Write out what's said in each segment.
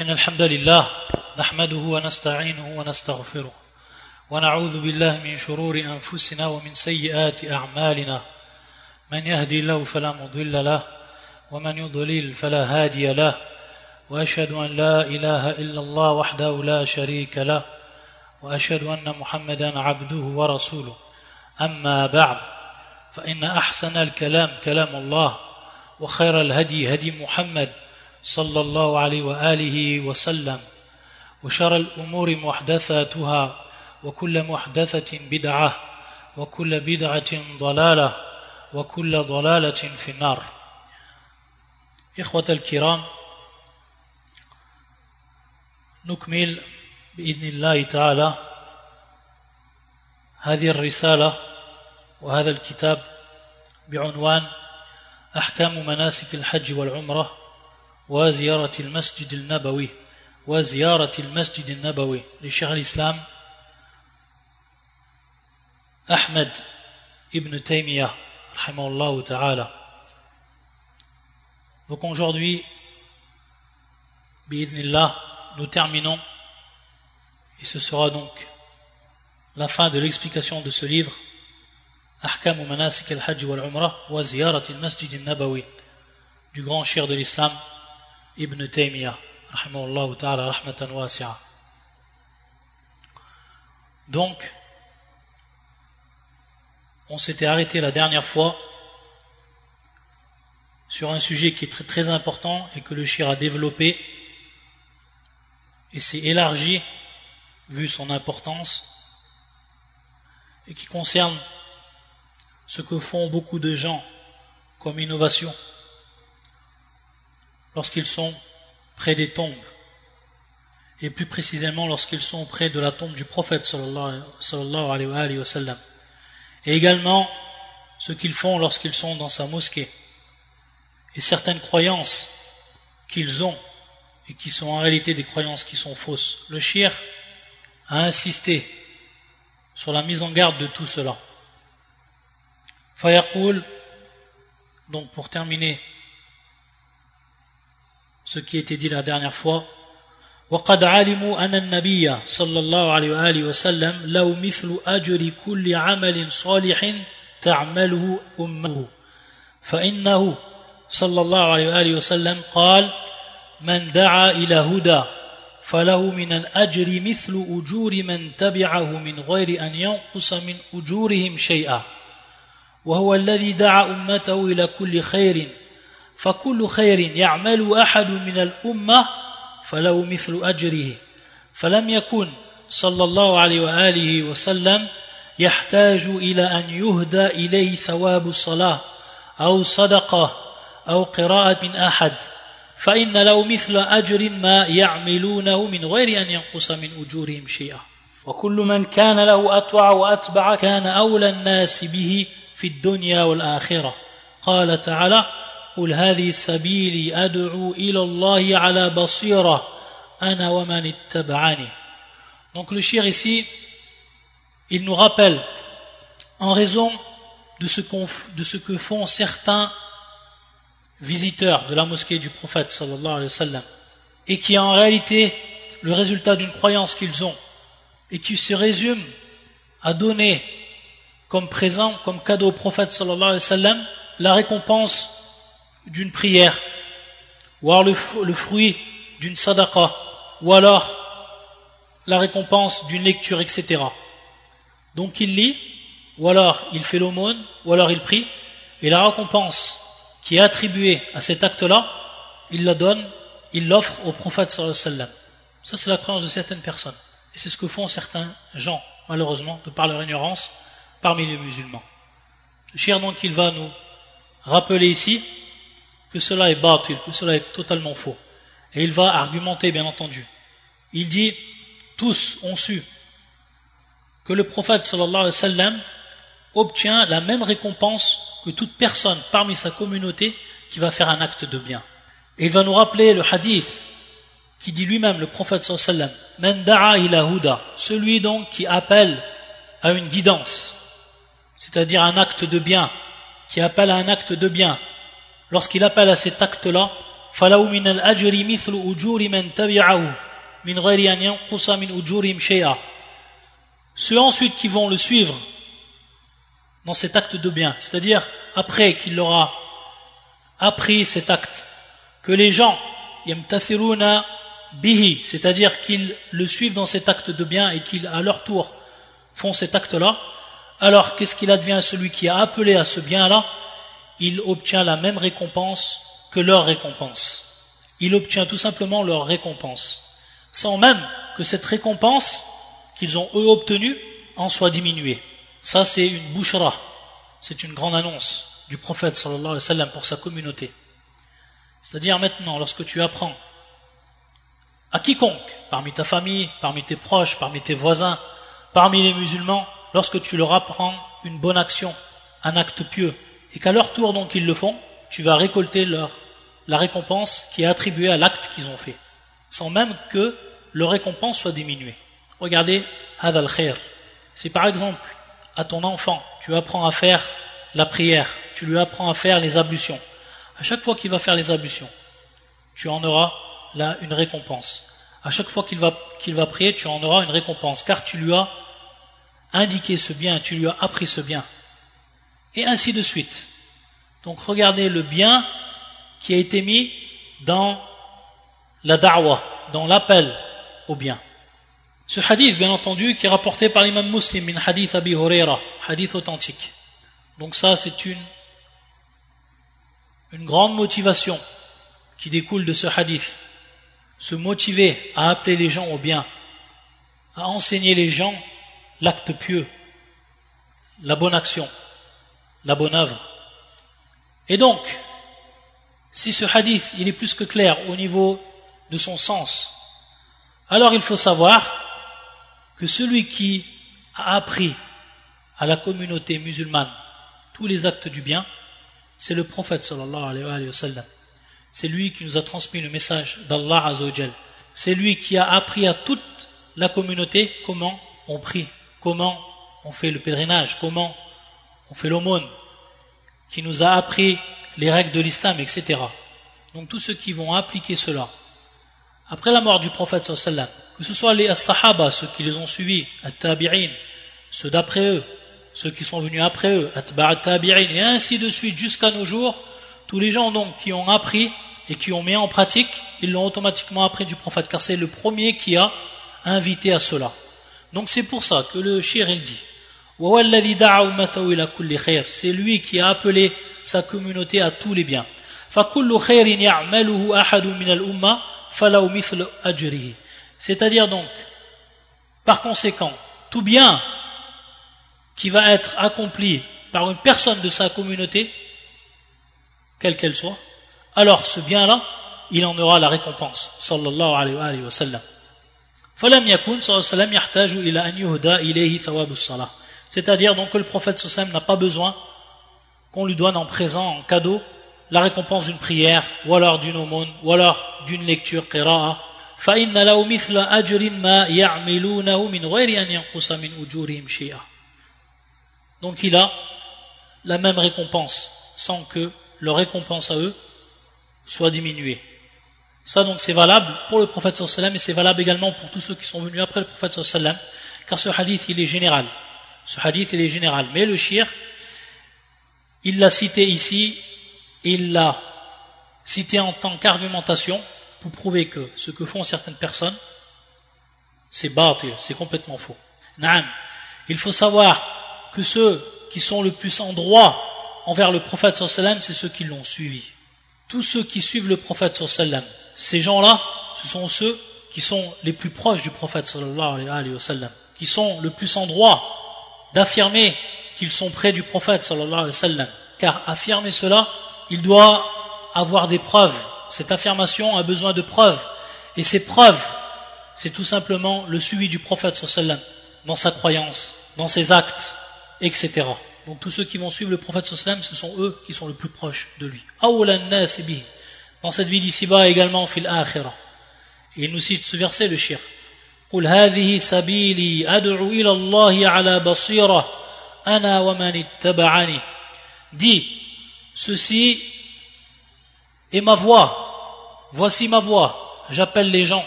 إن الحمد لله نحمده ونستعينه ونستغفره ونعوذ بالله من شرور أنفسنا ومن سيئات أعمالنا. من يهدي الله فلا مضل له ومن يضلل فلا هادي له. وأشهد أن لا إله إلا الله وحده لا شريك له وأشهد أن محمدا عبده ورسوله. أما بعد فإن أحسن الكلام كلام الله وخير الهدي هدي محمد صلى الله عليه وآله وسلم وشر الأمور محدثاتها وكل محدثة بدعة وكل بدعة ضلالة وكل ضلالة في النار. إخوة الكرام نكمل بإذن الله تعالى هذه الرسالة وهذا الكتاب بعنوان أحكام مناسك الحج والعمرة. وزيارة المسجد النبوي وزيارة المسجد النبوي لشيخ الإسلام أحمد ibn Taymiyyah rahimahullah ta'ala donc aujourd'hui bi'idnillah nous terminons et ce sera donc la fin de l'explication de ce livre أحكام مناسك الحج والعمرة وزيارة المسجد النبوي du grand cher de l'islam Ibn Taymiyyah rahimahullah ta'ala rahmatan wasi'a. Donc on s'était arrêté la dernière fois sur un sujet qui est très, très important et que le shir a développé et s'est élargi vu son importance et qui concerne ce que font beaucoup de gens comme innovation lorsqu'ils sont près des tombes, et plus précisément lorsqu'ils sont près de la tombe du prophète sallallahu alayhi wa sallam. Et également ce qu'ils font lorsqu'ils sont dans sa mosquée. Et certaines croyances qu'ils ont et qui sont en réalité des croyances qui sont fausses. Le shir a insisté sur la mise en garde de tout cela. Fayaqul, donc pour terminer ce qui été dit la dernière fois. وقد علموا أن النبي صلى الله عليه وآله وسلم لو مثل أجر كل عمل صالح تعمله أمه. فإنه صلى الله عليه وآله وسلم قال من دعا إلى هدى فله من الأجر مثل أجور من تبعه من غير أن ينقص من أجورهم شيئا. وهو الذي دعا أمته إلى كل خير فكل خير يعمل أحد من الأمة فله مثل أجره. فلم يكن صلى الله عليه وآله وسلم يحتاج إلى أن يهدى إليه ثواب الصلاة أو صدقة أو قراءة أحد فإن له مثل أجر ما يعملونه من غير أن ينقص من أجورهم شيئا. وكل من كان له أطوع وأتبع كان أولى الناس به في الدنيا والآخرة. قال تعالى قل هذه سبيلي أدعو إلى الله على بصيرة أنا ومن اتبعني Donc le shir ici, il nous rappelle, en raison de ce, de ce que font certains visiteurs de la mosquée du prophète sallallahu alayhi wa sallam, et qui est en réalité le résultat d'une croyance qu'ils ont, et qui se résume à donner comme présent, comme cadeau au prophète sallallahu alayhi wa sallam, la récompense d'une prière, ou le, fruit d'une sadaqa, ou alors la récompense d'une lecture, etc. Donc il lit, ou alors il fait l'aumône, ou alors il prie, et la récompense qui est attribuée à cet acte-là, il la donne, il l'offre au prophète sallallahu alayhi wa sallam. Ça c'est la croyance de certaines personnes. Et c'est ce que font certains gens, malheureusement, de par leur ignorance, parmi les musulmans. Le cher donc il va nous rappeler ici que cela est batil, que cela est totalement faux. Et il va argumenter, bien entendu. Il dit, tous ont su que le prophète sallallahu alayhi wa sallam obtient la même récompense que toute personne parmi sa communauté qui va faire un acte de bien. Et il va nous rappeler le hadith qui dit lui-même, le prophète sallallahu alayhi wa sallam, celui donc qui appelle à une guidance, c'est-à-dire un acte de bien, qui appelle à un acte de bien, lorsqu'il appelle à cet acte-là, فلو من الأجر مثل أجور من تبعه من غير أن ينقص من أجورهم شيئا Ceux ensuite qui vont le suivre dans cet acte de bien, c'est-à-dire après qu'il leur a appris cet acte, que les gens yamtathiruna bihi, c'est-à-dire qu'ils le suivent dans cet acte de bien et qu'ils à leur tour font cet acte-là, alors qu'est-ce qu'il advient à celui qui a appelé à ce bien-là Il obtient la même récompense que leur récompense. Il obtient tout simplement leur récompense, sans même que cette récompense qu'ils ont eux obtenue en soit diminuée. Ça c'est une bouchera, c'est une grande annonce du prophète pour sa communauté. C'est-à-dire maintenant, lorsque tu apprends à quiconque, parmi ta famille, parmi tes proches, parmi tes voisins, parmi les musulmans, lorsque tu leur apprends une bonne action, un acte pieux, et qu'à leur tour donc ils le font, tu vas récolter leur, la récompense qui est attribuée à l'acte qu'ils ont fait, sans même que leur récompense soit diminuée. Regardez, hadal khair. Si par exemple, à ton enfant, tu apprends à faire la prière, tu lui apprends à faire les ablutions, à chaque fois qu'il va faire les ablutions, tu en auras là une récompense. À chaque fois qu'il va, qu'il va prier, tu en auras une récompense, car tu lui as indiqué ce bien, tu lui as appris ce bien. Et ainsi de suite. Donc regardez le bien qui a été mis dans la da'wa, dans l'appel au bien. Ce hadith, bien entendu, qui est rapporté par l'imam muslim, min hadith Abi Huraira, hadith authentique. Donc ça, c'est une, une grande motivation qui découle de ce hadith se motiver à appeler les gens au bien, à enseigner les gens l'acte pieux, la bonne action, la bonne œuvre. Et donc, si ce hadith il est plus que clair au niveau de son sens, alors il faut savoir que celui qui a appris à la communauté musulmane tous les actes du bien, c'est le prophète alayhi wa sallam. C'est lui qui nous a transmis le message d'Allah Azzawajal. C'est lui qui a appris à toute la communauté comment on prie, comment on fait le pèlerinage, comment on fait l'aumône, qui nous a appris les règles de l'islam, etc. Donc tous ceux qui vont appliquer cela, après la mort du prophète que ce soit les sahaba, ceux qui les ont suivis, at-tabi'in, ceux d'après eux, ceux qui sont venus après eux, at-tabi'in, et ainsi de suite jusqu'à nos jours, tous les gens donc qui ont appris et qui ont mis en pratique, ils l'ont automatiquement appris du prophète, car c'est le premier qui a invité à cela. Donc c'est pour ça que le shir il dit c'est lui qui a appelé sa communauté à tous les biens. C'est-à-dire donc, par conséquent, tout bien qui va être accompli par une personne de sa communauté, quelle qu'elle soit, alors ce bien-là, il en aura la récompense. Sallallahu alayhi wa sallam. C'est-à-dire donc que le prophète sallam n'a pas besoin qu'on lui donne en présent, en cadeau, la récompense d'une prière, ou alors d'une aumône, ou alors d'une lecture qira'a. Donc il a la même récompense sans que leur récompense à eux soit diminuée. Ça donc c'est valable pour le prophète sallam et c'est valable également pour tous ceux qui sont venus après le prophète sallam car ce hadith il est général. Ce hadith est général. Mais le shir, il l'a cité ici, il l'a cité en tant qu'argumentation pour prouver que ce que font certaines personnes, c'est bâtir, c'est complètement faux. Il faut savoir que ceux qui sont le plus en droit envers le prophète sallam, c'est ceux qui l'ont suivi. Tous ceux qui suivent le prophète sallam, ces gens-là, ce sont ceux qui sont les plus proches du prophète sallallahu alayhi wa sallam, qui sont le plus en droit d'affirmer qu'ils sont près du prophète sallallahu alayhi wa sallam. Car affirmer cela, il doit avoir des preuves. Cette affirmation a besoin de preuves. Et ces preuves, c'est tout simplement le suivi du prophète sallallahu alayhi wa sallam dans sa croyance, dans ses actes, etc. Donc tous ceux qui vont suivre le prophète sallam, ce sont eux qui sont le plus proches de lui. Dans cette vie d'ici-bas également, fil akhirah. Il nous cite ce verset, le shir. قل هذه سبيلي أدعو إلى الله على بصيرة أنا ومن Dis, ceci est ma voix Voici ma voix, j'appelle les gens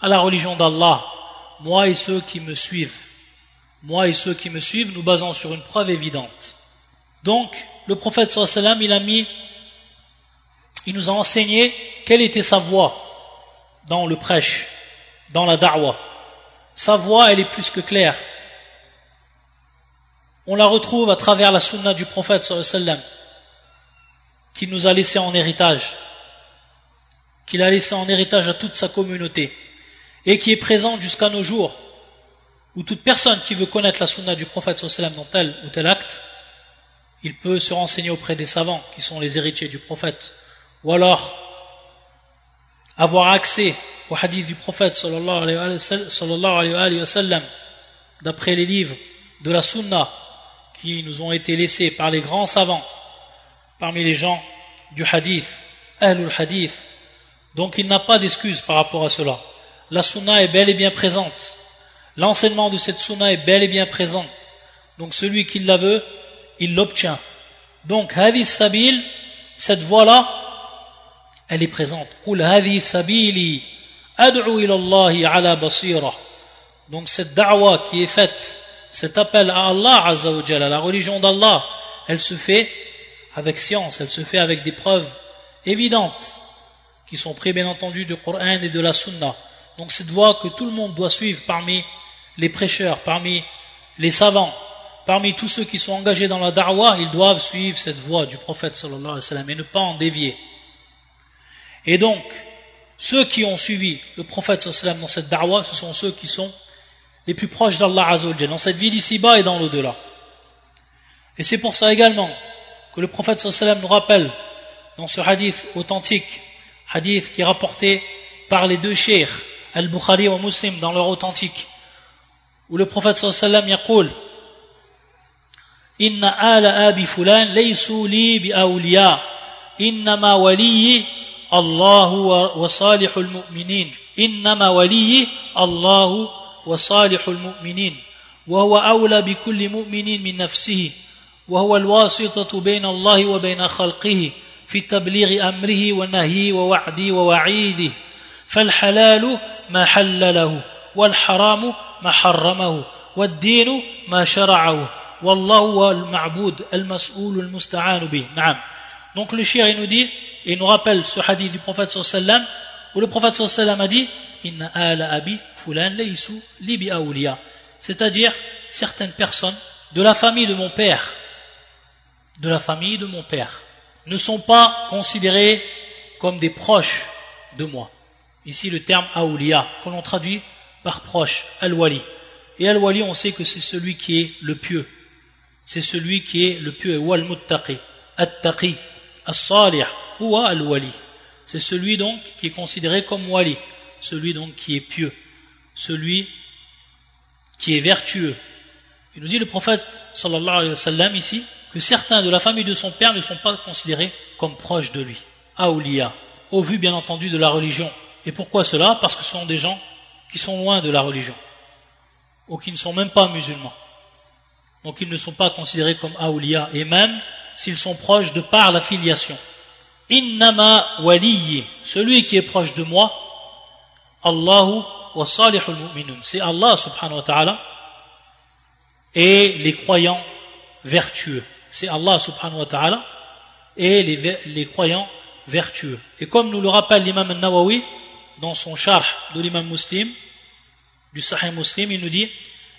à la religion d'Allah, moi et ceux qui me suivent. Moi et ceux qui me suivent, nous basons sur une preuve évidente. Donc, le prophète sallam, il a mis, il nous a enseigné quelle était sa voix dans le prêche, dans la da'wah. Sa voix, elle est plus que claire. On la retrouve à travers la sunna du prophète sallam, qu'il nous a laissé en héritage, qu'il a laissé en héritage à toute sa communauté, et qui est présente jusqu'à nos jours, où toute personne qui veut connaître la sunna du prophète sallam dans tel ou tel acte, il peut se renseigner auprès des savants qui sont les héritiers du prophète, ou alors avoir accès au hadith du prophète sallallahu alayhi d'après les livres de la sunna qui nous ont été laissés par les grands savants parmi les gens du hadith, ahlul hadith. Donc il n'a pas d'excuse par rapport à cela. La sunna est bel et bien présente. L'enseignement de cette sunna est bel et bien présent. Donc celui qui la veut, il l'obtient. Donc, hadith sabil, cette voie-là, elle est présente. Ala basira. Donc cette da'wa qui est faite, cet appel à Allah à la religion d'Allah, elle se fait avec science, elle se fait avec des preuves évidentes qui sont prises bien entendu du Coran et de la Sunna. Donc cette voie que tout le monde doit suivre parmi les prêcheurs, parmi les savants, parmi tous ceux qui sont engagés dans la da'wah, ils doivent suivre cette voie du prophète sallallahu alayhi wa et ne pas en dévier. Et donc, ceux qui ont suivi le prophète dans cette da'wah, ce sont ceux qui sont les plus proches d'Allah Azzawajal, dans cette vie d'ici-bas et dans l'au-delà. Et c'est pour ça également que le prophète nous rappelle dans ce hadith authentique, hadith qui est rapporté par les deux sheikhs, Al-Bukhari et Muslim, dans leur authentique, où le prophète sallam yaqul Inna ala abi fulan laysu bi awliya, innama waliyi الله وصالح المؤمنين. إنما ولي الله وصالح المؤمنين. وهو أولى بكل مؤمن من نفسه. وهو الواسطة بين الله وبين خلقه في تبليغ أمره ونهيه ووعده ووعيده. فالحلال ما حل له والحرام ما حرمه والدين ما شرعه. Donc le shir il nous dit, il nous rappelle ce hadith du prophète sallam, où le prophète sallam a dit, Inna ala abi fulan libi C'est-à-dire, certaines personnes de la famille de mon père, de la famille de mon père, ne sont pas considérées comme des proches de moi. Ici le terme aoulia, qu'on l'on traduit par proche, al-wali. Et al-wali, on sait que c'est celui qui est le pieux, c'est celui qui est le pieux, wal muttaqi, at-taqi, as-salih, al-wali. C'est celui donc qui est considéré comme wali, celui donc qui est pieux, celui qui est vertueux. Il nous dit le prophète sallallahu alayhi wa sallam ici que certains de la famille de son père ne sont pas considérés comme proches de lui, aoulia, au vu bien entendu de la religion. Et pourquoi cela? Parce que ce sont des gens qui sont loin de la religion, ou qui ne sont même pas musulmans. Donc ils ne sont pas considérés comme awliya, et même s'ils sont proches de par la filiation. Innama waliyi, celui qui est proche de moi, Allahu wa salihul mu'minun. C'est Allah subhanahu wa ta'ala et les croyants vertueux. C'est Allah subhanahu wa ta'ala et les, les croyants vertueux. Et comme nous le rappelle l'imam al-Nawawi dans son charh de l'imam muslim, du sahih muslim, il nous dit,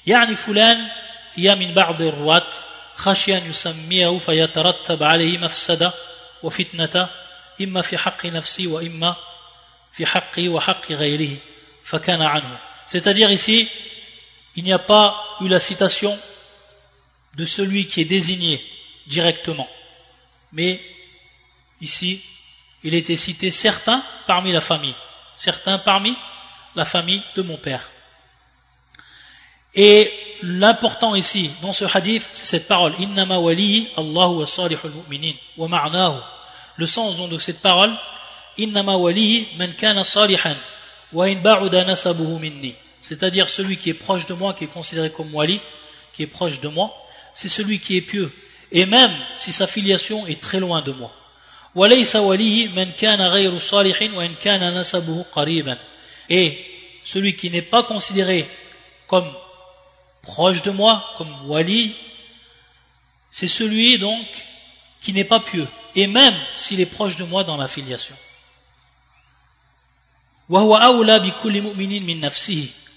يعني فلان هي من بعض الرواة خشي أن يسميه فيترتب عليه مفسدة وفتنة إما في حق نفسي وإما في حقي وحق غيره فكان عنه C'est-à-dire ici, il n'y a pas eu la citation de celui qui est désigné directement. Mais ici, il était cité certains parmi la famille, certains parmi la famille de mon père. Et l'important ici, dans ce hadith, c'est cette parole Innama wali Allahu wa salihul mu'minin wa ma'nahu. Le sens de cette parole wa. C'est-à-dire celui qui est proche de moi, qui est considéré comme wali, qui est proche de moi, c'est celui qui est pieux. Et même si sa filiation est très loin de moi. Et celui qui n'est pas considéré comme proche de moi, comme wali, c'est celui donc qui n'est pas pieux, et même s'il est proche de moi dans la filiation.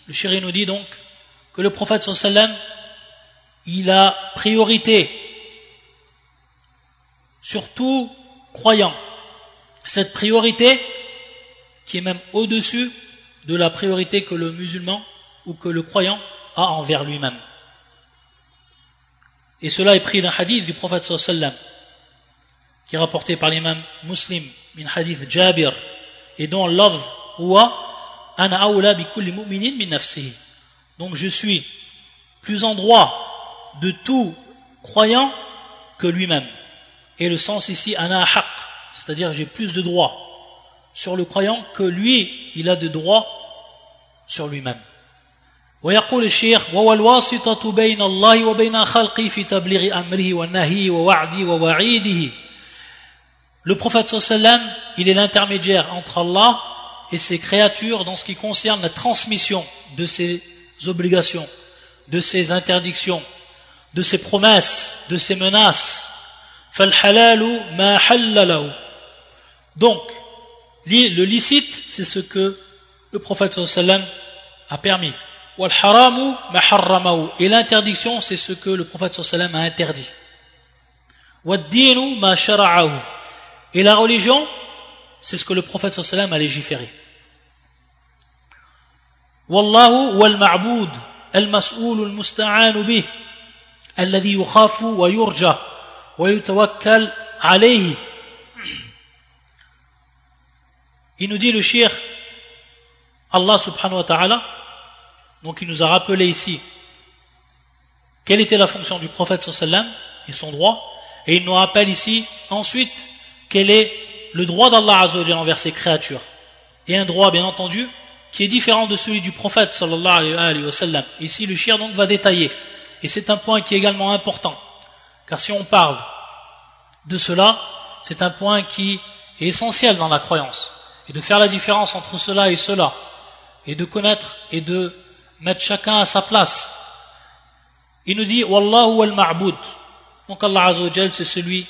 Le chéri nous dit donc que le prophète sallam il a priorité sur tout croyant. Cette priorité qui est même au-dessus de la priorité que le musulman ou que le croyant a envers lui-même. Et cela est pris d'un hadith du prophète sallam qui est rapporté par l'imam muslim, min hadith Jabir, et dont love huwa ana awla bi kulli mu'minin min nafsihi. Donc je suis plus en droit de tout croyant que lui-même. Et le sens ici, ana haq, c'est-à-dire j'ai plus de droits sur le croyant que lui, il a de droits sur lui-même. ويقول الشيخ وهو الواسطة بين الله وبين خلقه في تبليغ أمره ونهيه ووعده ووعيده le prophète sallam, il est l'intermédiaire entre Allah et ses créatures dans ce qui concerne la transmission de ses obligations, de ses interdictions, de ses promesses, de ses menaces. Donc, le licite, c'est ce que le prophète sallam a permis. Et l'interdiction, c'est ce que le prophète sallam a interdit. Et la religion, c'est ce que le prophète sallam a légiféré. Wallahu wal ma'boud, al mas'oul al musta'an bih, alladhi yukhafu wa yurja, wa yutawakkal alayhi. Il nous dit le shir, Allah subhanahu wa ta'ala, donc il nous a rappelé ici quelle était la fonction du prophète sallam et son droit, et il nous rappelle ici ensuite quel est le droit d'Allah envers ses créatures et un droit bien entendu qui est différent de celui du prophète sallallahu alayhi wa sallam. Ici, le shir donc va détailler. Et c'est un point qui est également important. Car si on parle de cela, c'est un point qui est essentiel dans la croyance. Et de faire la différence entre cela et cela. Et de connaître et de mettre chacun à sa place. Il nous dit, Wallahu al ma'bud. Donc Allah Azzawajal, c'est celui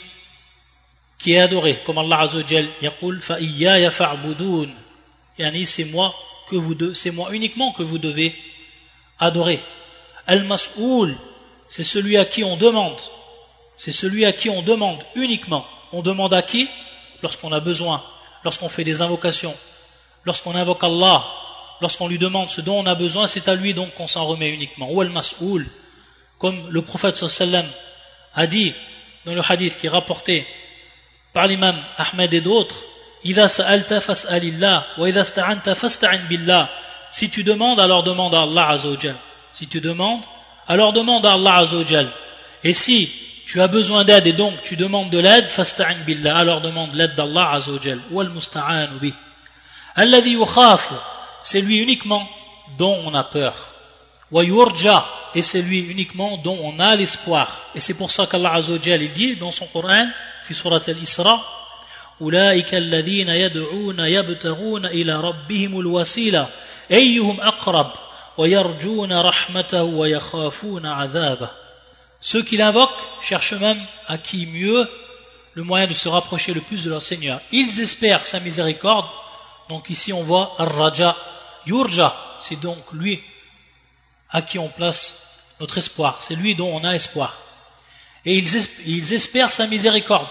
qui est adoré. Comme Allah Azzawajal, yaqul iyaya fa'budun. Yani c'est moi que vous c'est moi uniquement que vous devez adorer. Al-Mas'oul, c'est celui à qui on demande. C'est celui à qui on demande uniquement. On demande à qui? Lorsqu'on a besoin, lorsqu'on fait des invocations, lorsqu'on invoque Allah, lorsqu'on lui demande ce dont on a besoin, c'est à lui donc qu'on s'en remet uniquement. Ou al-Mas'oul, comme le prophète sallam a dit dans le hadith qui est rapporté par l'imam Ahmed et d'autres, si tu demandes, alors demande à Allah Azzawajal. Si tu demandes, alors demande à Allah Azzawajal. Et si tu as besoin d'aide et donc tu demandes de l'aide, fasta'in billah, alors demande l'aide d'Allah Azzawajal. Wal musta'anu bi. Alladhi c'est lui uniquement dont on a peur. Wa yurja, et c'est lui uniquement dont on a l'espoir. Et c'est pour ça qu'Allah Azzawajal, il dit dans son Coran, fi surat al-Isra, أولئك الذين يدعون يبتغون إلى ربهم الوسيلة أيهم أقرب ويرجون رحمته ويخافون عذابه Ceux qui l'invoquent cherchent même à qui mieux le moyen de se rapprocher le plus de leur Seigneur. Ils espèrent sa miséricorde. Donc ici on voit Ar-Raja, Yurja, c'est donc lui à qui on place notre espoir. C'est lui dont on a espoir. Et ils espèrent sa miséricorde.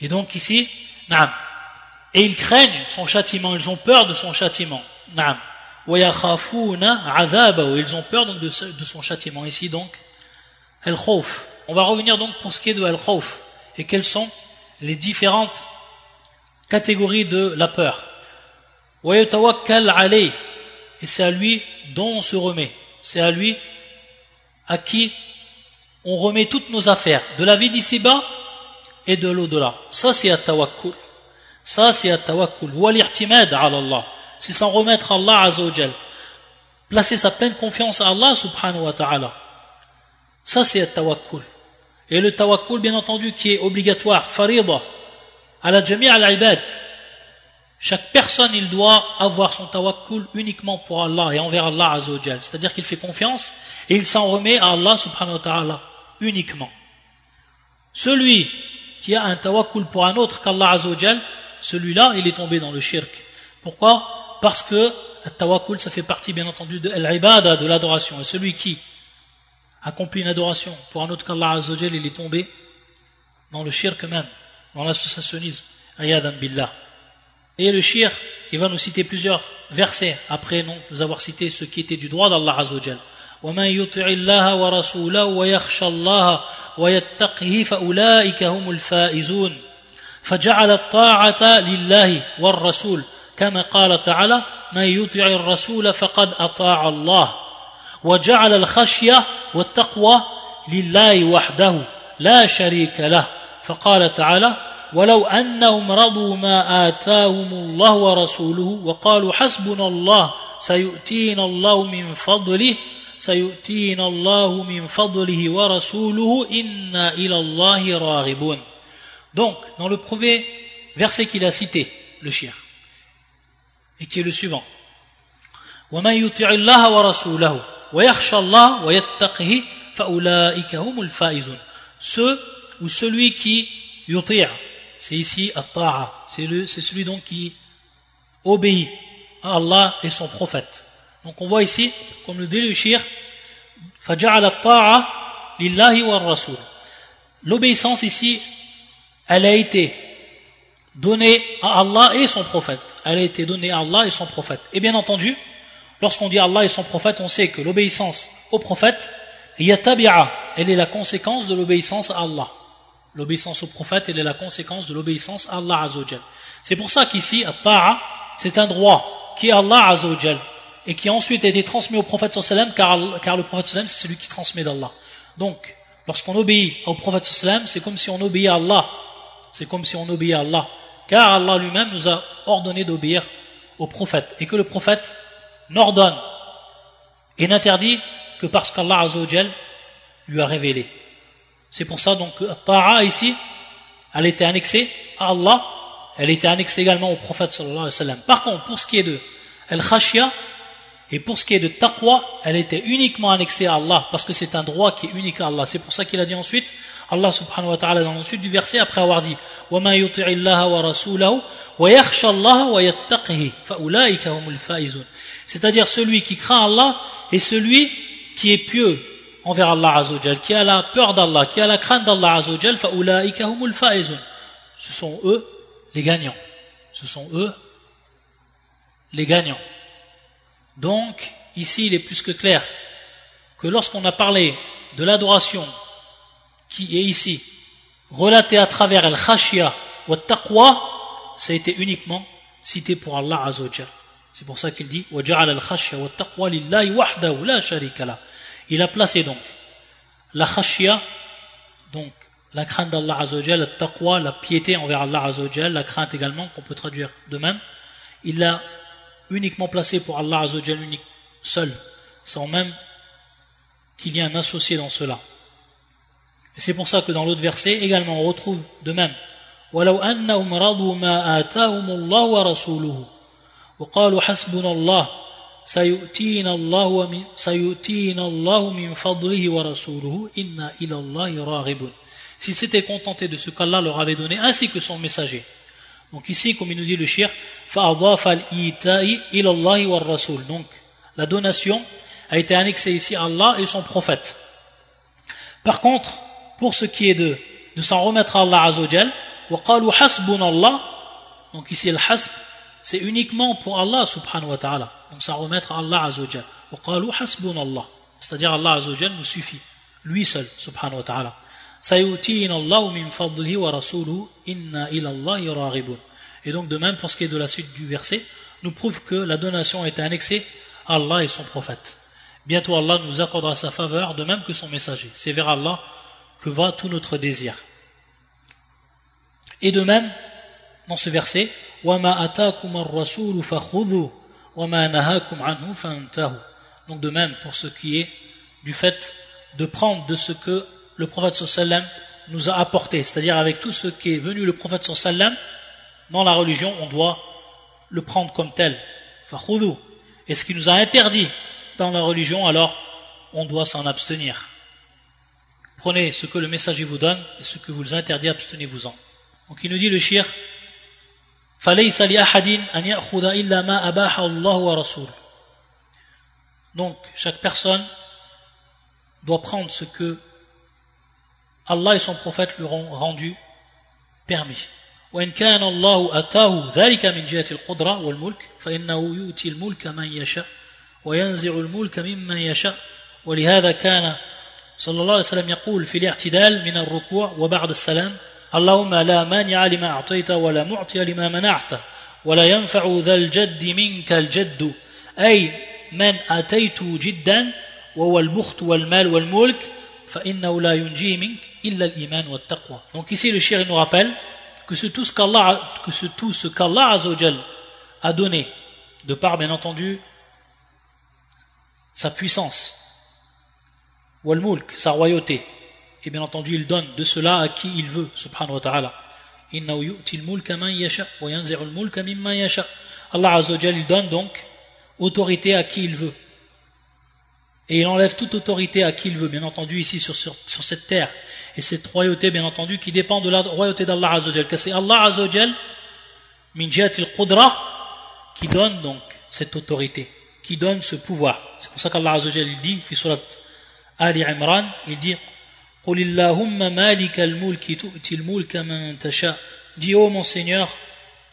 Et donc ici, naam. Et ils craignent son châtiment, ils ont peur de son châtiment. Naam. Ils ont peur donc de, son châtiment. Ici donc, al khawf. On va revenir donc pour ce qui est de al khawf. Et quelles sont les différentes catégories de la peur. Et c'est à lui dont on se remet. C'est à lui à qui on remet toutes nos affaires. De la vie d'ici-bas et de l'au-delà. Ça, c'est at-tawakkul. Ça, c'est at-tawakkul. Wa l'ihtimad ala Allah. C'est s'en remettre à Allah azawajal. Placer sa pleine confiance à Allah subhanahu wa ta'ala. Ça, c'est at-tawakkul. Et le tawakkul, bien entendu, qui est obligatoire, farida, ala jami' al-ibad. Chaque personne, il doit avoir son tawakkul uniquement pour Allah et envers Allah Azzawajal. C'est-à-dire qu'il fait confiance et il s'en remet à Allah subhanahu wa ta'ala uniquement. Celui qui a un tawakkul pour un autre qu'Allah Azzawajal, celui-là, il est tombé dans le shirk. Pourquoi? Parce que le tawakkul, ça fait partie bien entendu de l'ibada, de l'adoration. Et celui qui accomplit une adoration pour un autre qu'Allah Azzawajal, il est tombé dans le shirk même, dans l'associationnisme. Ayadan billah. Et le shir, il va nous citer plusieurs versets après nous avoir cité ce qui était du droit d'Allah Azzawajal. ومن يطع الله ورسوله ويخشى الله ويتقه فأولئك هم الفائزون فجعل الطاعة لله والرسول كما قال تعالى من يطع الرسول فقد أطاع الله وجعل الخشية والتقوى لله وحده لا شريك له فقال تعالى ولو أنهم رضوا ما آتاهم الله ورسوله وقالوا حسبنا الله سيؤتينا الله من فضله سيؤتينا الله من فضله ورسوله إنا إلى الله راغبون Donc, dans le premier verset qu'il a cité, le shir, et qui est le suivant. وَمَنْ يُطِعِ اللَّهَ وَرَسُولَهُ وَيَخْشَى اللَّهَ وَيَتَّقِهِ فَأُولَٰئِكَ هُمُ الْفَائِزُونَ Ceux ou celui qui yuti' c'est ici at-ta'a, c'est celui donc qui obéit à Allah et son prophète. Donc on voit ici, comme le dit le shir, L'obéissance ici, elle a été donnée à Allah et son prophète. Elle a été donnée à Allah et son prophète. Et bien entendu, lorsqu'on dit Allah et son prophète, on sait que l'obéissance au prophète, elle est la conséquence de l'obéissance à Allah. L'obéissance au prophète, elle est la conséquence de l'obéissance à Allah C'est pour ça qu'ici, c'est un droit qui est Allah et qui ensuite a été transmis au prophète sallam car, car le prophète sallam c'est celui qui transmet d'Allah. Donc, lorsqu'on obéit au prophète sallam, c'est comme si on obéit à Allah. C'est comme si on obéit à Allah. Car Allah lui-même nous a ordonné d'obéir au prophète et que le prophète n'ordonne et n'interdit que parce qu'Allah Azzawajal lui a révélé. C'est pour ça donc Ta'a ici, elle était annexée à Allah, elle était annexée également au prophète sallallahu alayhi wa sallam. Par contre, pour ce qui est de Al-Khashya, et pour ce qui est de Taqwa, elle était uniquement annexée à Allah, parce que c'est un droit qui est unique à Allah. C'est pour ça qu'il a dit ensuite, Allah subhanahu wa ta'ala dans le suite du verset, après avoir dit وَمَا يُطِعِ اللَّهَ وَرَسُولَهُ وَيَخْشَى اللَّهَ وَيَتَّقِهِ فَأُولَٰئِكَ هُمُ الْفَائِزُونَ C'est-à-dire celui qui craint Allah et celui qui est pieux envers Allah Azzawajal, qui a la peur d'Allah, qui a la crainte d'Allah Azzawajal, فَأُولَٰئِكَ هُمُ الْفَائِزُونَ Ce sont eux les gagnants. Ce sont eux les gagnants. Donc, ici, il est plus que clair que lorsqu'on a parlé de l'adoration qui est ici relatée à travers Al-Khashia ou Al-Taqwa, ça a été uniquement cité pour Allah Azzawajal. C'est pour ça qu'il dit Il a placé donc la khashia, donc la crainte d'Allah Azzawajal, la taqwa, la piété envers Allah Azzawajal, la crainte également qu'on peut traduire de même. Il l'a uniquement placé pour Allah Azzawajal unique, seul, sans même qu'il y ait un associé dans cela. Et c'est pour ça que dans l'autre verset, également, on retrouve de même وَلَوْ أَنَّهُمْ رَضُوا مَا آتَاهُمُ اللَّهُ وَرَسُولُهُ وَقَالُوا حَسْبُنَا اللَّهُ سيؤتينا الله من سيؤتينا الله من فضله ورسوله إنا إلى الله راغبون s'ils s'étaient contentés de ce qu'Allah leur avait donné ainsi que son messager donc ici, comme il nous dit le shir, Donc la donation a été annexée ici à Allah et son prophète. Par contre, pour ce qui est de, de s'en remettre à Allah Azzawajal, donc ici le hasb, c'est uniquement pour Allah subhanahu wa ta'ala. Donc s'en remettre à Allah Azzawajal. C'est-à-dire Allah Azzawajal nous suffit, lui seul subhanahu wa ta'ala inna. Et donc de même pour ce qui est de la suite du verset, nous prouve que la donation est annexée à Allah et son prophète. Bientôt Allah nous accordera sa faveur, de même que son messager. C'est vers Allah que va tout notre désir. Et de même, dans ce verset, Donc de même pour ce qui est du fait de prendre de ce que le prophète sallallahu nous a apporté, c'est-à-dire avec tout ce qui est venu le prophète sallam dans la religion, on doit le prendre comme tel. Et ce qui nous a interdit dans la religion, alors on doit s'en abstenir. Prenez ce que le messager vous donne et ce que vous interdit, abstenez-vous-en. Donc il nous dit le shir donc chaque personne doit prendre ce que Allah et son prophète lui ont rendu permis. وإن كان الله أتاه ذلك من جهة القدرة والملك فإنه يؤتي الملك من يشاء وينزع الملك ممن يشاء ولهذا كان صلى الله عليه وسلم يقول في الاعتدال من الركوع وبعد السلام اللهم لا مانع لما أعطيت ولا معطي لما منعت ولا ينفع ذا الجد منك الجد أي من أتيت جدا وهو البخت والمال والملك Donc ici, le shir nous rappelle que ce tout ce qu'Allah qu a donné, de par, bien entendu, sa puissance, sa royauté, et bien entendu, il donne de cela à qui il veut, subhanahu wa ta'ala. Allah Azzawajal, il donne donc autorité à qui il veut. et il enlève toute autorité à qui il veut bien entendu ici sur, sur, sur cette terre et cette royauté, bien entendu, qui dépend de la royauté d'Allah Azzawajal. Que c'est Allah Azzawajal, min qudra qui donne donc cette autorité, qui donne ce pouvoir. C'est pour ça qu'Allah Azzawajal, il dit, fi surat Ali Imran, il dit, قل اللهم مالك الملك تؤتي الملك من تشاء Dis, ô mon Seigneur,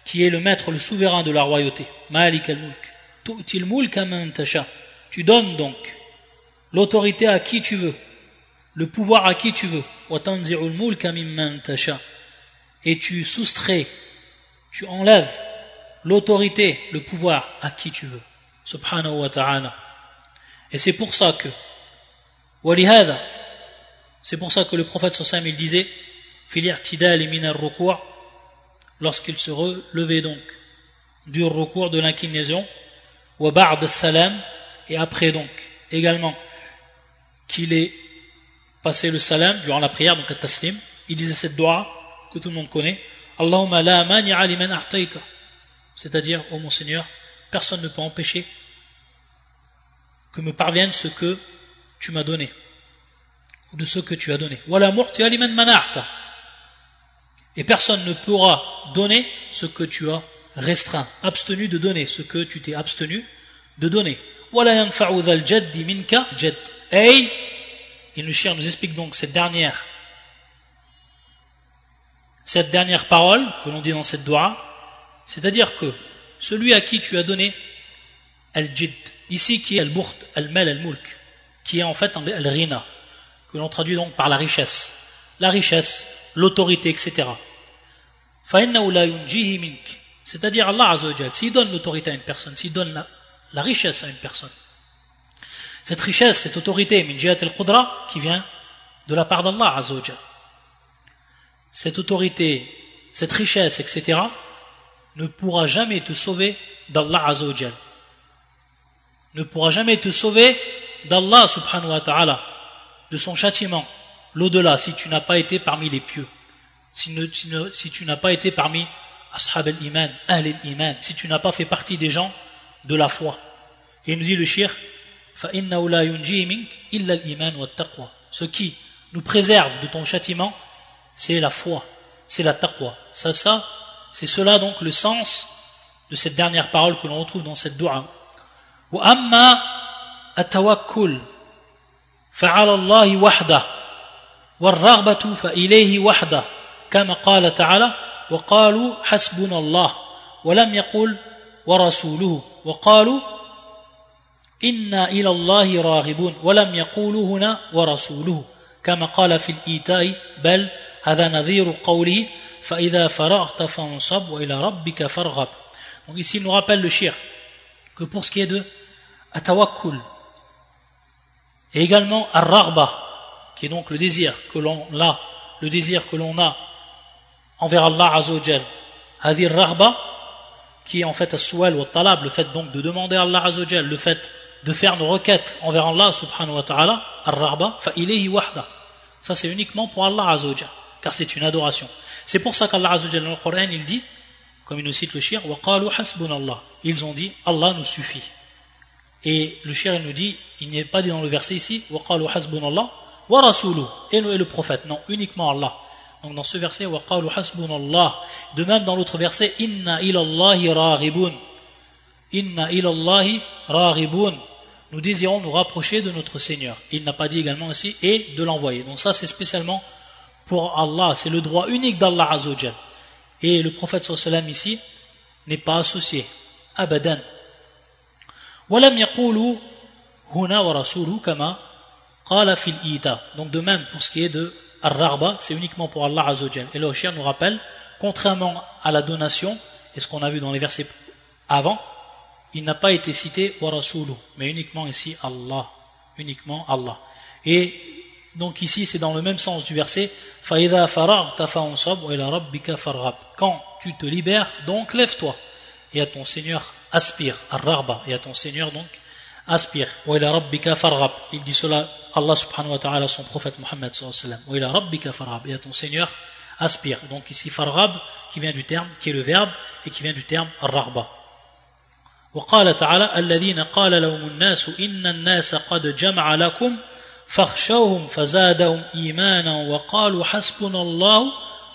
qui est le maître, le souverain de la royauté, Malik al-Mulk, tu'ti al-mulk man tasha. Tu donnes donc l'autorité à qui tu veux, le pouvoir à qui tu veux. Et tu soustrais, tu enlèves l'autorité, le pouvoir à qui tu veux. Subhanahu wa ta'ala. Et c'est pour ça que, c'est pour ça que le prophète sallam il disait, lorsqu'il se relevait donc du recours de l'inclinaison, salam, et après donc également qu'il est passer le salam durant la prière, donc à taslim, il disait cette dua que tout le monde connaît. Allahumma la mani'a liman a'tayta. C'est-à-dire, ô mon Seigneur, personne ne peut empêcher que me parvienne ce que tu m'as donné, ou de ce que tu as donné. Wala mu'ti'a liman mana'ta. Et personne ne pourra donner ce que tu as restreint, abstenu de donner ce que tu t'es abstenu de donner. Wala yanfa'u minka Ay et le nous explique donc cette dernière, cette dernière parole que l'on dit dans cette doigt, c'est-à-dire que celui à qui tu as donné al-jid, ici qui est al-burt, al-mal, al-mulk, qui est en fait al-rina, que l'on traduit donc par la richesse, la richesse, l'autorité, etc. C'est-à-dire Allah s'il donne l'autorité à une personne, s'il donne la richesse à une personne, cette richesse, cette autorité, min al-qudra, qui vient de la part d'Allah. Cette autorité, cette richesse, etc., ne pourra jamais te sauver d'Allah azawajal. Ne pourra jamais te sauver d'Allah subhanahu wa ta'ala, de son châtiment, l'au-delà, si tu n'as pas été parmi les pieux. Si, si tu n'as pas été parmi ashab al-iman, ahl al-iman, si tu n'as pas fait partie des gens de la foi. Et nous dit le shir, ce qui nous préserve de ton châtiment, c'est la foi, c'est la taqwa. Ça, ça, c'est cela donc le sens de cette dernière parole que l'on retrouve dans cette dua. فعلى الله وحده والرغبة فإليه وحده كما قال تعالى وقالوا حسبنا الله ولم يقل ورسوله وقالوا إنا إلى الله راغبون ولم يقولوا هنا ورسوله كما قال في الإيتاء بل هذا نذير قوله فإذا فرغت فانصب وإلى ربك فارغب Donc ici il nous rappelle le shir que pour ce qui est de atawakkul et également ar-raghba qui est donc le désir que l'on a le désir que l'on a envers Allah Azzawajal hadi ar-raghba qui est en fait as-sual ou talab le fait donc de demander à Allah Azzawajal le fait de faire nos requêtes envers Allah subhanahu wa ta'ala, ar-rahba, wahda. Ça c'est uniquement pour Allah azawajal. car c'est une adoration. C'est pour ça qu'Allah Azzawajal dans le Coran, il dit, comme il nous cite le shir, Ils ont dit, Allah nous suffit. Et le shir, il nous dit, il n'est pas dit dans le verset ici, wa et le prophète. Non, uniquement Allah. Donc dans ce verset, De même dans l'autre verset, inna ilallahi raribun. Inna ilallahi raribun nous désirons nous rapprocher de notre Seigneur. Il n'a pas dit également ainsi et de l'envoyer. Donc ça c'est spécialement pour Allah, c'est le droit unique d'Allah Azzawajal. Et le prophète sallallahu ici n'est pas associé. Abadan. Donc de même pour ce qui est de Ar-Rarba, c'est uniquement pour Allah Azzawajal. Et le nous rappelle, contrairement à la donation, et ce qu'on a vu dans les versets avant, il n'a pas été cité wa mais uniquement ici Allah, uniquement Allah. Et donc ici c'est dans le même sens du verset quand tu te libères donc lève-toi. Et à ton Seigneur aspire ar et à ton Seigneur donc aspire. Il dit cela Allah subhanahu wa ta'ala son prophète Muhammad et à ton Seigneur aspire. Donc ici farrab qui vient du terme qui est le verbe et qui vient du terme ar وقال تعالى الذين قال لهم الناس إن الناس قد جمع لكم فاخشوهم فزادهم إيمانا وقالوا حسبنا الله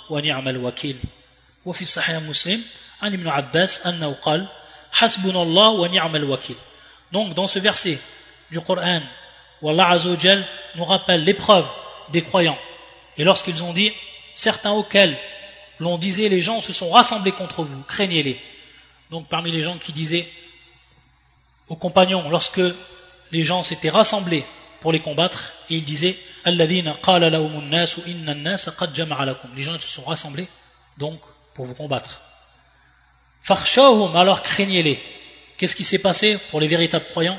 ونعم الوكيل وفي صحيح مسلم عن ابن عباس أنه قال حسبنا الله ونعم الوكيل donc dans ce verset du Coran où Allah Azzawajal nous rappelle l'épreuve des croyants et lorsqu'ils ont dit certains auxquels l'on disait les gens se sont rassemblés contre vous craignez-les donc parmi les gens qui disaient aux compagnons lorsque les gens s'étaient rassemblés pour les combattre et ils disaient les gens se sont rassemblés donc pour vous combattre. Alors craignez-les. Qu'est-ce qui s'est passé pour les véritables croyants?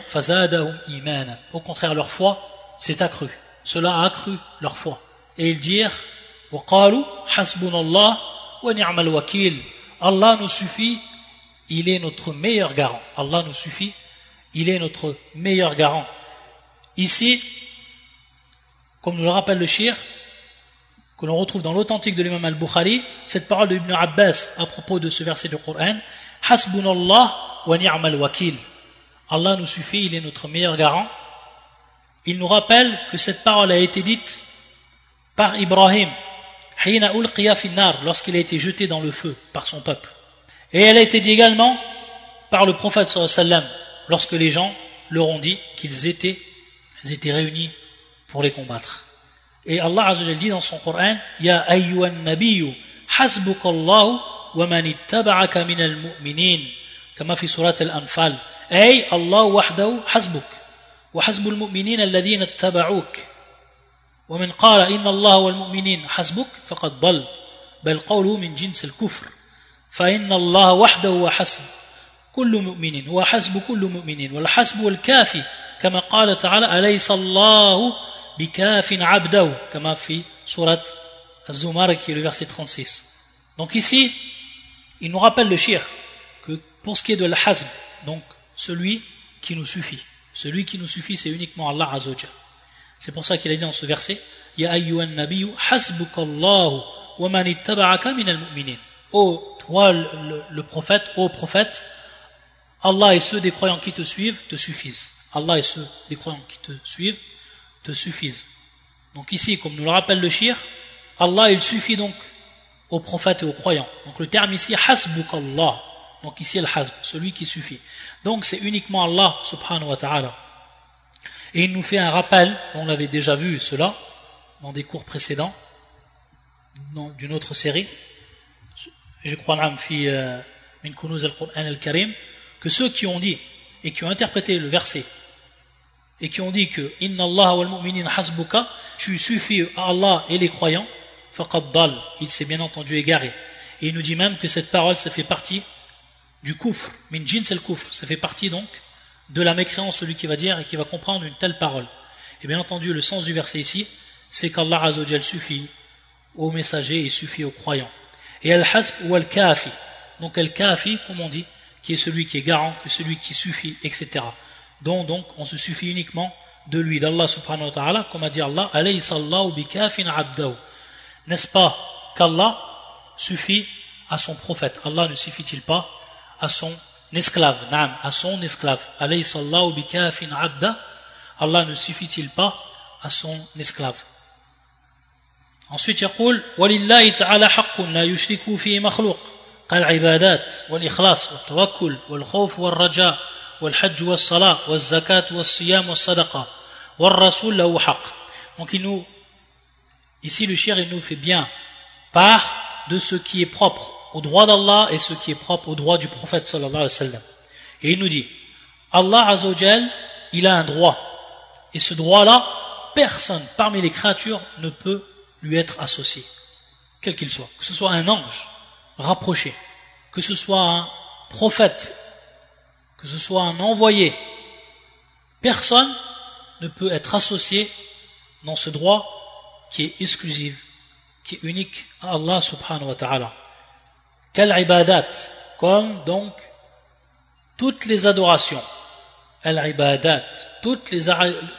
Au contraire leur foi s'est accrue. Cela a accru leur foi. Et ils dirent Allah nous suffit il est notre meilleur garant. Allah nous suffit il est notre meilleur garant. Ici, comme nous le rappelle le shir, que l'on retrouve dans l'authentique de l'imam al-Bukhari, cette parole de Ibn Abbas à propos de ce verset du Coran, Hasbunallah wa ni'mal wakil. Allah nous suffit, il est notre meilleur garant. Il nous rappelle que cette parole a été dite par Ibrahim, lorsqu'il a été jeté dans le feu par son peuple. Et elle a été dite également par le prophète sallallahu lorsque les gens leur ont dit qu'ils étaient, étaient réunis pour les combattre. Et Allah Azza dit dans son Coran Ya ayyuhan nabiyyu hasbukallahu wa man ittaba'aka min al-mu'minin kama fi surat al-anfal ay Allah wahdahu hasbuk wa hasbul mu'minin alladhina ittaba'uk ومن قال إن الله والمؤمنين حسبك فقد ضل بل قوله من جنس الكفر فإن الله وحده وحسب كل مؤمن هو حسب كل مؤمن والحسب والكافي كما قال تعالى أليس الله بكاف عبده كما في سورة الزمار qui est le verset 36 donc ici il nous rappelle le shir que pour ce qui est de l'hasb donc celui qui nous suffit celui qui nous suffit c'est uniquement Allah Azzawajal c'est pour ça qu'il a dit dans ce verset Ya ayyuhan nabiyyu hasbukallahu wa man ittaba'aka minal mu'minin Ô toi le, le prophète, ô prophète, Allah et ceux des croyants qui te suivent te suffisent. Allah et ceux des croyants qui te suivent te suffisent. Donc ici, comme nous le rappelle le shir, Allah il suffit donc aux prophètes et aux croyants. Donc le terme ici, hasbuk Allah. Donc ici, le hasb, celui qui suffit. Donc c'est uniquement Allah subhanahu wa ta'ala. Et il nous fait un rappel, on l'avait déjà vu cela dans des cours précédents, d'une autre série. Je crois, fi euh, min kunuz al-Qur'an al-Karim, que ceux qui ont dit et qui ont interprété le verset et qui ont dit que Inna Allah wal mu'minin hasbuka, tu suffis à Allah et les croyants, faqad il s'est bien entendu égaré. Et il nous dit même que cette parole, ça fait partie du kufr, min jins el kufr, ça fait partie donc de la mécréance, celui qui va dire et qui va comprendre une telle parole. Et bien entendu, le sens du verset ici, c'est qu'Allah Azzawajal suffit aux messagers et suffit aux croyants. Et al-hasb ou al-kafi, donc al-kafi, comme on dit, qui est celui qui est garant, que celui qui suffit, etc. Donc, donc, on se suffit uniquement de lui, d'Allah subhanahu wa ta'ala, comme a dit Allah, alayhi sallahu bikafin abdahu. N'est-ce pas qu'Allah suffit à son prophète Allah ne suffit-il pas à son esclave à son esclave Allah ne suffit-il pas à son esclave ensuite يقول ولله تعالى حق لا يشرك فيه مخلوق كالعبادات والإخلاص والتوكل والخوف والرجاء والحج والصلاة والزكاة والصيام والصدقة والرسول له حق donc il nous ici le shir il nous fait bien part de ce qui est propre au droit d'Allah et ce qui est propre au droit du prophète sallallahu alayhi wa sallam. Et il nous dit, Allah azawajal, il a un droit. Et ce droit-là, personne parmi les créatures ne peut lui être associé. Quel qu'il soit. Que ce soit un ange rapproché, que ce soit un prophète, que ce soit un envoyé. Personne ne peut être associé dans ce droit qui est exclusif, qui est unique à Allah subhanahu wa ta'ala. Quel ibadat Comme donc toutes les adorations. Al-ibadat, toutes les,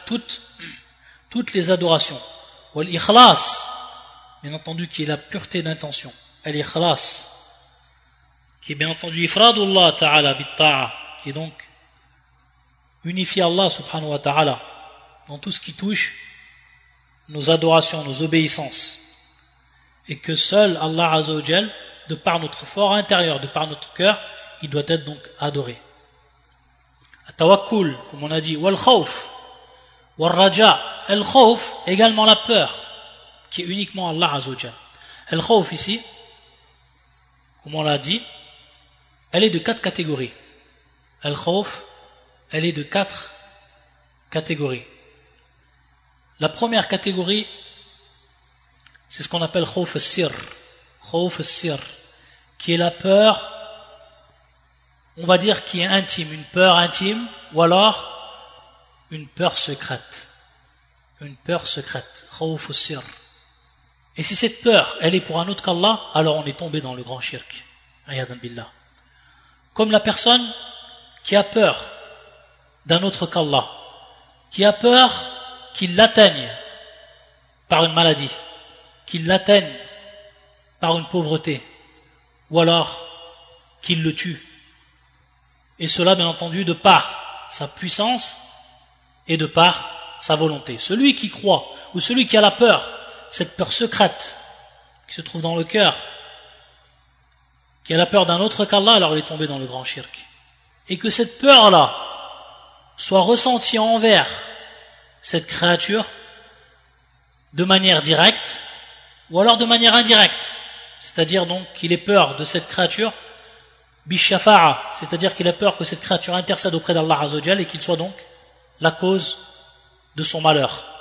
toutes, toutes les adorations. Wal-ikhlas, bien entendu, qui est la pureté d'intention. Al-ikhlas, qui est bien entendu ifradullah ta'ala bitta'a, qui est donc unifier Allah subhanahu wa ta'ala dans tout ce qui touche nos adorations, nos obéissances. Et que seul Allah azawajal de par notre fort intérieur, de par notre cœur, il doit être donc adoré. Tawakkul, comme on a dit, wal khawf, wal raja, el khawf, également la peur, qui est uniquement Allah Azzawajal. El khawf ici, comme on l'a dit, elle est de quatre catégories. El khawf, elle est de quatre catégories. La première catégorie, c'est ce qu'on appelle khawf sir. Khawf sir qui est la peur, on va dire qui est intime, une peur intime, ou alors une peur secrète. Une peur secrète. Et si cette peur, elle est pour un autre qu'Allah, alors on est tombé dans le grand shirk. billah. Comme la personne qui a peur d'un autre qu'Allah, qui a peur qu'il l'atteigne par une maladie, qu'il l'atteigne par une pauvreté, ou alors qu'il le tue. Et cela, bien entendu, de par sa puissance et de par sa volonté. Celui qui croit, ou celui qui a la peur, cette peur secrète qui se trouve dans le cœur, qui a la peur d'un autre qu'Allah, alors il est tombé dans le grand shirk. Et que cette peur-là soit ressentie envers cette créature de manière directe ou alors de manière indirecte. C'est-à-dire donc qu'il ait peur de cette créature, bishafa'a, c'est-à-dire qu'il a peur que cette créature intercède auprès d'Allah et qu'il soit donc la cause de son malheur.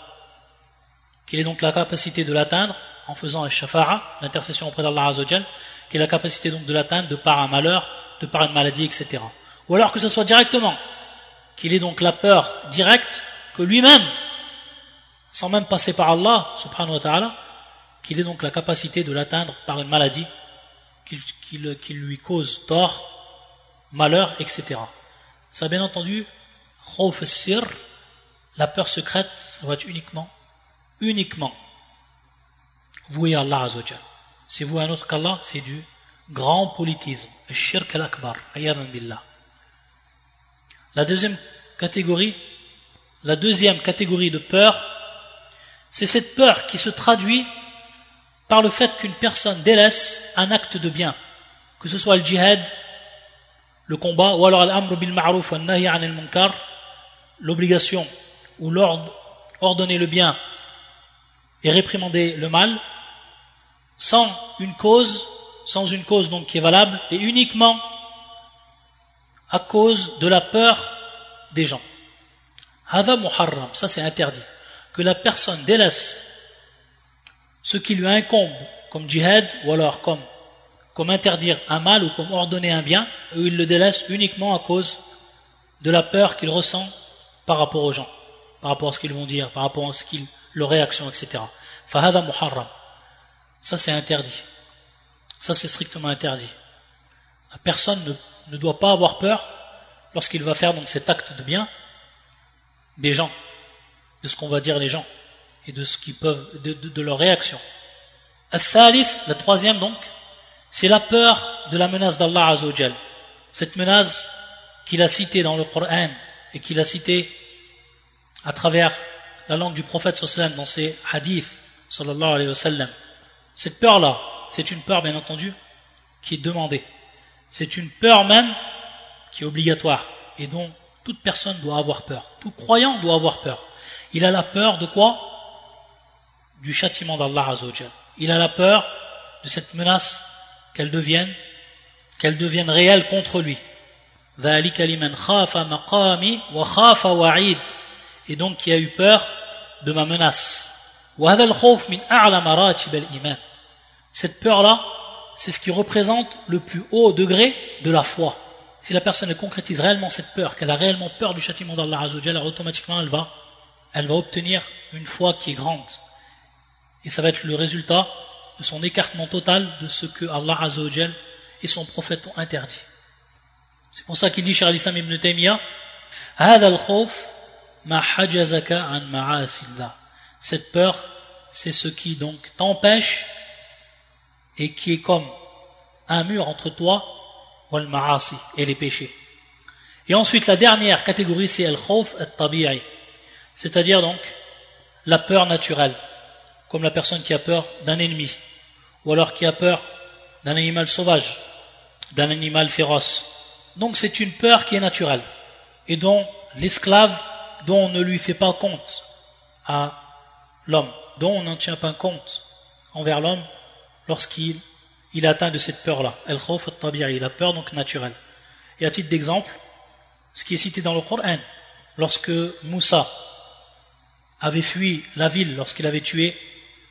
Qu'il ait donc la capacité de l'atteindre en faisant un shafa'a, l'intercession auprès d'Allah Azzawajal, qu'il ait la capacité donc de l'atteindre de par un malheur, de par une maladie, etc. Ou alors que ce soit directement, qu'il ait donc la peur directe que lui-même, sans même passer par Allah, subhanahu wa ta'ala, qu'il ait donc la capacité de l'atteindre par une maladie qui, lui cause tort, malheur, etc. Ça, bien entendu, la peur secrète, ça va être uniquement, uniquement voué à Allah Azzawajal. Si vous un autre qu'Allah, c'est du grand politisme, shirk al-akbar. La deuxième catégorie, la deuxième catégorie de peur, c'est cette peur qui se traduit par le fait qu'une personne délaisse un acte de bien, que ce soit le djihad, le combat, ou alors l'amr bil ma'ruf wa nahi anil munkar, l'obligation ou l'ordre, ordonner le bien et réprimander le mal, sans une cause, sans une cause donc qui est valable, et uniquement à cause de la peur des gens. Hada muharram, ça c'est interdit. Que la personne délaisse ce qui lui incombe comme djihad ou alors comme, comme interdire un mal ou comme ordonner un bien, ou il le délaisse uniquement à cause de la peur qu'il ressent par rapport aux gens, par rapport à ce qu'ils vont dire, par rapport à ce qu'ils, leur réaction, etc. Fahada muharram. Ça c'est interdit. Ça c'est strictement interdit. La personne ne, doit pas avoir peur lorsqu'il va faire donc cet acte de bien des gens, de ce qu'on va dire les gens et de ce qu'ils peuvent, de, leur réaction. la troisième donc, c'est la peur de la menace d'Allah Azzawajal. Cette menace qu'il a citée dans le Coran et qu'il a citée à travers la langue du prophète sallam dans ses hadiths sallallahu alayhi wa sallam. Cette peur-là, c'est une peur bien entendu qui est demandée. C'est une peur même qui est obligatoire et dont toute personne doit avoir peur. Tout croyant doit avoir peur. Il a la peur de quoi? Du châtiment d'Allah Azzawajal. Il a la peur de cette menace qu'elle devienne, qu'elle devienne réelle contre lui. Et donc qui a eu peur de ma menace. Cette peur-là, c'est ce qui représente le plus haut degré de la foi. Si la personne concrétise réellement cette peur, qu'elle a réellement peur du châtiment d'Allah Azzawajal, automatiquement elle va, elle va obtenir une foi qui est grande. Et ça va être le résultat de son écartement total de ce que Allah Azzawajal et son prophète ont interdit. C'est pour ça qu'il dit, cher l'Islam ibn Taymiyyah, cette peur, c'est ce qui donc t'empêche et qui est comme un mur entre toi et les péchés. Et ensuite, la dernière catégorie, c'est al-khawf al-tabi'i, c'est-à-dire donc la peur naturelle, comme la personne qui a peur d'un ennemi, ou alors qui a peur d'un animal sauvage, d'un animal féroce. Donc c'est une peur qui est naturelle, et dont l'esclave, dont on ne lui fait pas compte à l'homme, dont on n'en tient pas compte envers l'homme lorsqu'il il atteint de cette peur-là. El khawf al la peur donc naturelle. Et à titre d'exemple, ce qui est cité dans le Coran, lorsque Moussa avait fui la ville lorsqu'il avait tué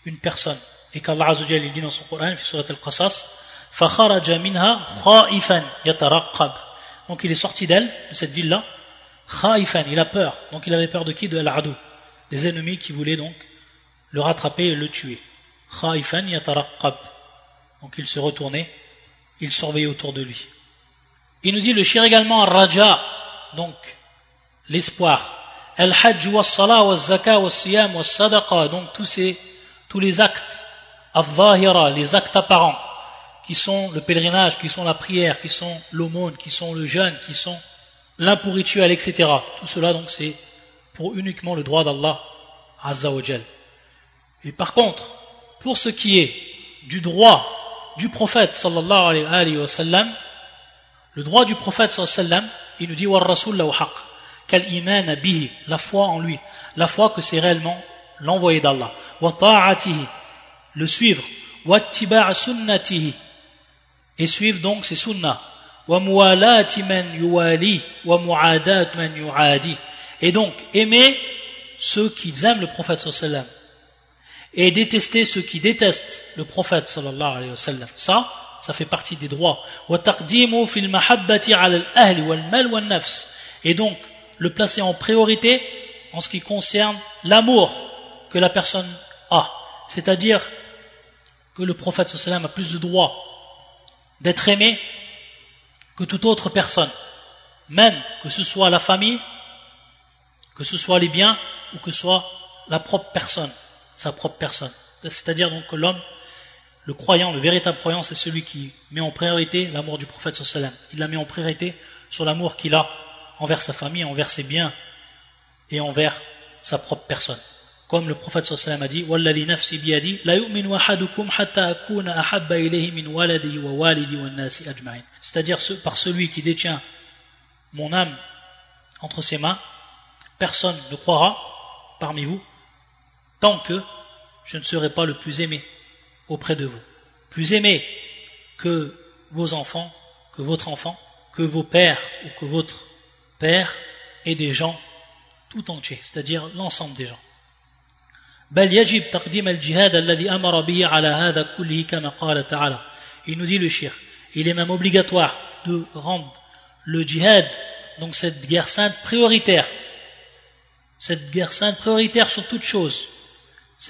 une personne, et qu'Allah Azzawajal dit dans son Coran, surat al-Qasas, donc il est sorti d'elle, de cette ville-là, il a peur. Donc il avait peur de qui? De al des ennemis qui voulaient donc le rattraper et le tuer. Donc il se retournait, il surveillait autour de lui. Il nous dit le shir également raja, donc l'espoir. Al-hajj wa salah wa zaka wa siyam wa sadaqa, donc tous tous les actes al les actes apparents qui sont le pèlerinage, qui sont la prière, qui sont l'aumône, qui sont le jeûne, qui sont l'impôt rituel, etc. Tout cela donc c'est pour uniquement le droit d'Allah Azza wa Et par contre, pour ce qui est du droit du prophète sallallahu alayhi wa sallam, le droit du prophète sallallahu alayhi wa sallam, il nous dit wa rasul haq, iman bihi, la foi en lui, la foi que c'est réellement l'envoyé d'Allah, wa ta'atihi, le suivre, wa tiba' sunnatihi, et suivre donc ses sunnahs, wa muwalati man yuwali, wa mu'adat man yu'adi, et donc aimer ceux qui aiment le prophète sallallahu alayhi wa sallam, et détester ceux qui détestent le prophète sallallahu alayhi wa sallam. Ça, ça fait partie des droits. Et donc, le placer en priorité en ce qui concerne l'amour que la personne a. C'est-à-dire que le prophète sallallahu a plus de droits d'être aimé que toute autre personne. Même que ce soit la famille, que ce soit les biens ou que ce soit la propre personne sa propre personne. C'est-à-dire donc que l'homme, le croyant, le véritable croyant, c'est celui qui met en priorité l'amour du prophète sallam. Il la met en priorité sur l'amour qu'il a envers sa famille, envers ses biens et envers sa propre personne. Comme le prophète sallam a dit, "Walladhi nafsi biyadi la yu'minu ahadukum hatta akuna ahabba ilayhi min waladi wa walidi wan nasi ajma'in." C'est-à-dire par celui qui détient mon âme entre ses mains, personne ne croira parmi vous tant que je ne serai pas le plus aimé auprès de vous. Plus aimé que vos enfants, que votre enfant, que vos pères ou que votre père et des gens tout entiers, c'est-à-dire l'ensemble des gens. Il nous dit le shir, il est même obligatoire de rendre le djihad, donc cette guerre sainte, prioritaire. Cette guerre sainte prioritaire sur toute chose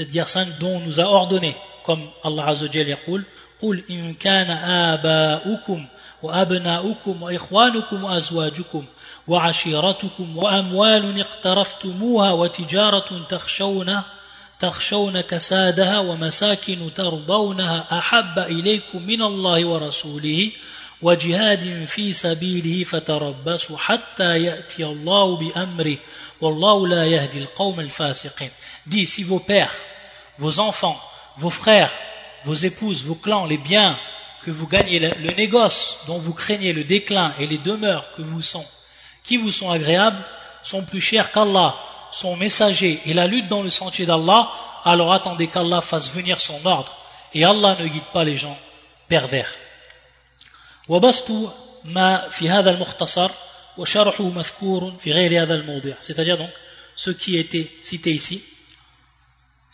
guerre sainte dont on nous a ordonné, comme Allah Azza wa Jalla yaqul, قل إن كان آباؤكم وأبناؤكم وإخوانكم وأزواجكم وعشيرتكم وأموال اقترفتموها وتجارة تخشون تخشون كسادها ومساكن ترضونها أحب إليكم من الله ورسوله وجهاد في سبيله فتربصوا حتى يأتي الله بأمره والله لا يهدي القوم الفاسقين Dis, si vos pères, vos enfants, vos frères, vos épouses, vos clans, les biens que vous gagnez, le négoce dont vous craignez le déclin et les demeures que vous sont, qui vous sont agréables, sont plus chers qu'Allah, son messager et la lutte dans le sentier d'Allah, alors attendez qu'Allah fasse venir son ordre. Et Allah ne guide pas les gens pervers. c'est-à-dire donc ce qui a été cité ici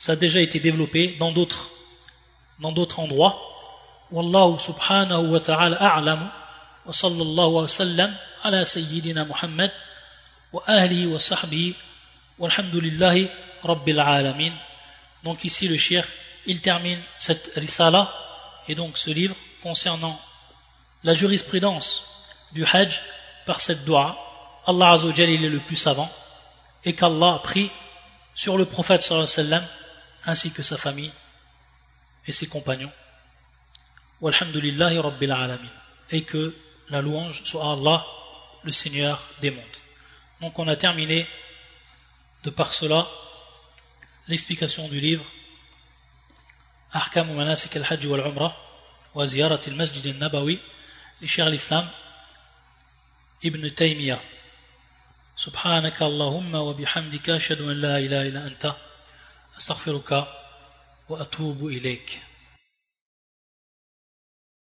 ça a déjà été développé dans d'autres dans d'autres endroits. Wallahu subhanahu wa ta'ala a'lamu wa sallallahu wa sallam ala sayyidina Muhammad wa ahlihi wa sahbihi walhamdulillahi rabbil alamin. Donc ici le shir, il termine cette risala et donc ce livre concernant la jurisprudence du hajj par cette dua. Allah Azzawajal il est le plus savant et qu'Allah prie sur le prophète sallallahu alayhi wa sallam ainsi que sa famille et ses compagnons. Walhamdulillahi Rabbil Alamin. Et que la louange soit Allah, le Seigneur des mondes. Donc on a terminé de par cela l'explication du livre أحكام مناسك الحج والعمرة وزيارة المسجد النبوي لشيخ الإسلام ابن تيمية سبحانك اللهم وبحمدك أشهد أن لا إله إلا أنت أستغفرك وأتوب إليك.